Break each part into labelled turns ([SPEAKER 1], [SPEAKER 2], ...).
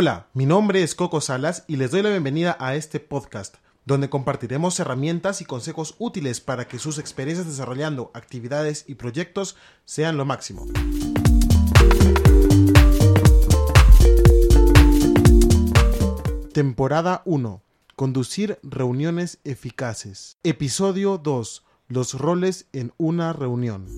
[SPEAKER 1] Hola, mi nombre es Coco Salas y les doy la bienvenida a este podcast, donde compartiremos herramientas y consejos útiles para que sus experiencias desarrollando actividades y proyectos sean lo máximo. Temporada 1. Conducir reuniones eficaces. Episodio 2. Los roles en una reunión.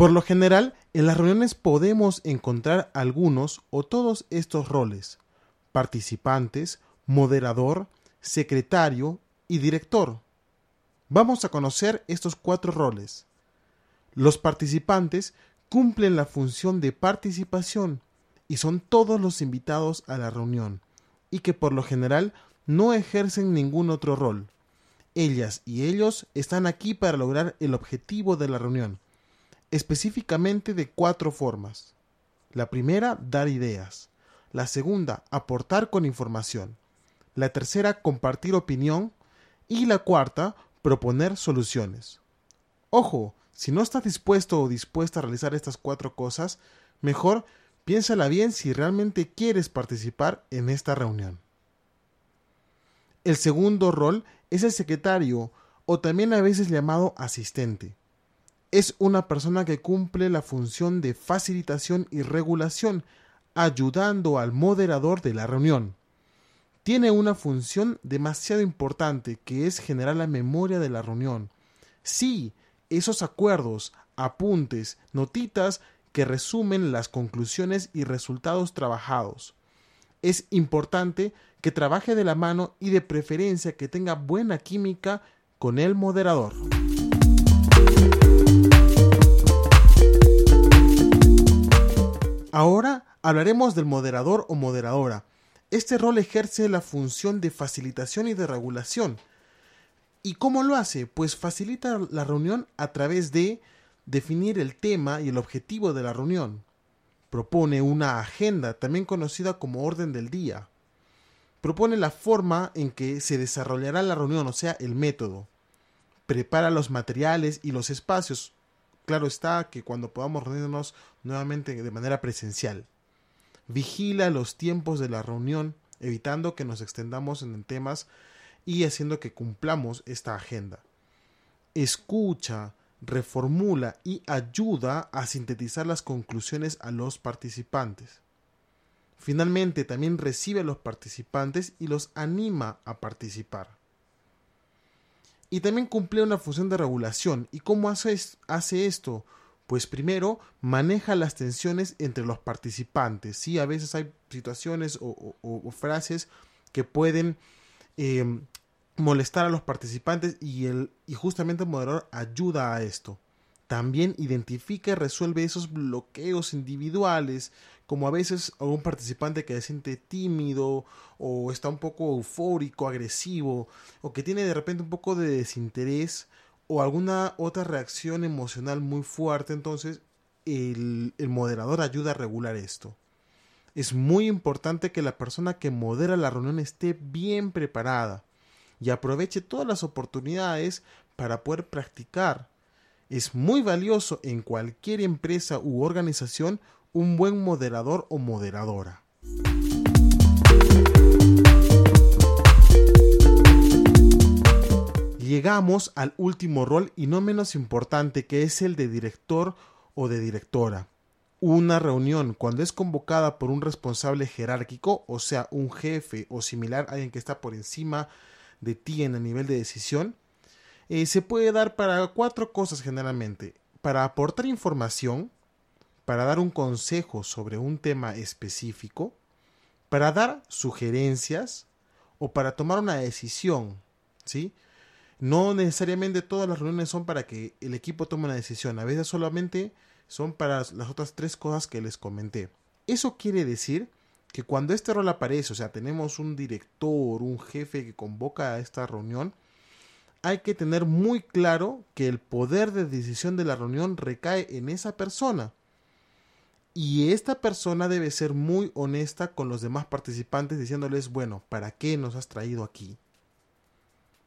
[SPEAKER 1] Por lo general, en las reuniones podemos encontrar algunos o todos estos roles. Participantes, moderador, secretario y director. Vamos a conocer estos cuatro roles. Los participantes cumplen la función de participación y son todos los invitados a la reunión, y que por lo general no ejercen ningún otro rol. Ellas y ellos están aquí para lograr el objetivo de la reunión, específicamente de cuatro formas. La primera, dar ideas. La segunda, aportar con información. La tercera, compartir opinión. Y la cuarta, proponer soluciones. Ojo, si no estás dispuesto o dispuesta a realizar estas cuatro cosas, mejor piénsala bien si realmente quieres participar en esta reunión. El segundo rol es el secretario o también a veces llamado asistente es una persona que cumple la función de facilitación y regulación, ayudando al moderador de la reunión. Tiene una función demasiado importante que es generar la memoria de la reunión. Sí, esos acuerdos, apuntes, notitas que resumen las conclusiones y resultados trabajados. Es importante que trabaje de la mano y de preferencia que tenga buena química con el moderador. Ahora hablaremos del moderador o moderadora. Este rol ejerce la función de facilitación y de regulación. ¿Y cómo lo hace? Pues facilita la reunión a través de definir el tema y el objetivo de la reunión. Propone una agenda, también conocida como orden del día. Propone la forma en que se desarrollará la reunión, o sea, el método. Prepara los materiales y los espacios, claro está que cuando podamos reunirnos nuevamente de manera presencial. Vigila los tiempos de la reunión, evitando que nos extendamos en temas y haciendo que cumplamos esta agenda. Escucha, reformula y ayuda a sintetizar las conclusiones a los participantes. Finalmente, también recibe a los participantes y los anima a participar y también cumple una función de regulación. ¿Y cómo hace, hace esto? Pues primero maneja las tensiones entre los participantes. Sí, a veces hay situaciones o, frases que pueden eh, molestar a los participantes y, el, y justamente el moderador ayuda a esto. También identifica y resuelve esos bloqueos individuales, como a veces algún participante que se siente tímido o está un poco eufórico, agresivo, o que tiene de repente un poco de desinterés o alguna otra reacción emocional muy fuerte, entonces el, el moderador ayuda a regular esto. Es muy importante que la persona que modera la reunión esté bien preparada y aproveche todas las oportunidades para poder practicar es muy valioso en cualquier empresa u organización un buen moderador o moderadora. Llegamos al último rol y no menos importante que es el de director o de directora. Una reunión cuando es convocada por un responsable jerárquico, o sea, un jefe o similar, alguien que está por encima de ti en el nivel de decisión, eh, se puede dar para cuatro cosas generalmente. Para aportar información, para dar un consejo sobre un tema específico, para dar sugerencias o para tomar una decisión, ¿sí? No necesariamente todas las reuniones son para que el equipo tome una decisión, a veces solamente son para las otras tres cosas que les comenté. Eso quiere decir que cuando este rol aparece, o sea, tenemos un director, un jefe que convoca a esta reunión, hay que tener muy claro que el poder de decisión de la reunión recae en esa persona. Y esta persona debe ser muy honesta con los demás participantes diciéndoles, bueno, ¿para qué nos has traído aquí?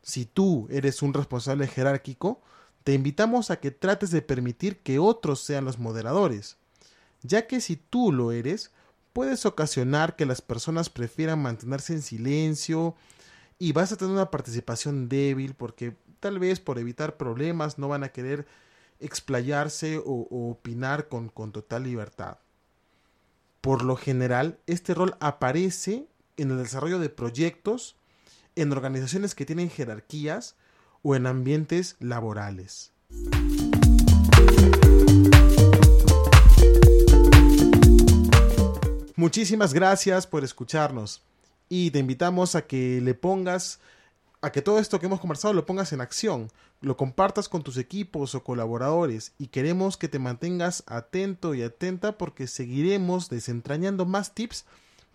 [SPEAKER 1] Si tú eres un responsable jerárquico, te invitamos a que trates de permitir que otros sean los moderadores, ya que si tú lo eres, puedes ocasionar que las personas prefieran mantenerse en silencio y vas a tener una participación débil porque tal vez por evitar problemas no van a querer explayarse o, opinar con, con total libertad. Por lo general, este rol aparece en el desarrollo de proyectos, en organizaciones que tienen jerarquías o en ambientes laborales. Muchísimas gracias por escucharnos y te invitamos a que le pongas, a que todo esto que hemos conversado lo pongas en acción, lo compartas con tus equipos o colaboradores y queremos que te mantengas atento y atenta porque seguiremos desentrañando más tips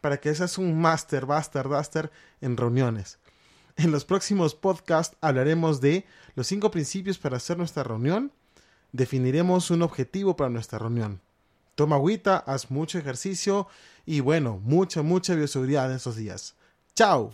[SPEAKER 1] para que seas un master, buster, duster en reuniones. En los próximos podcasts hablaremos de los cinco principios para hacer nuestra reunión, definiremos un objetivo para nuestra reunión. Toma agüita, haz mucho ejercicio y bueno, mucha, mucha bioseguridad en esos días. ¡Chao!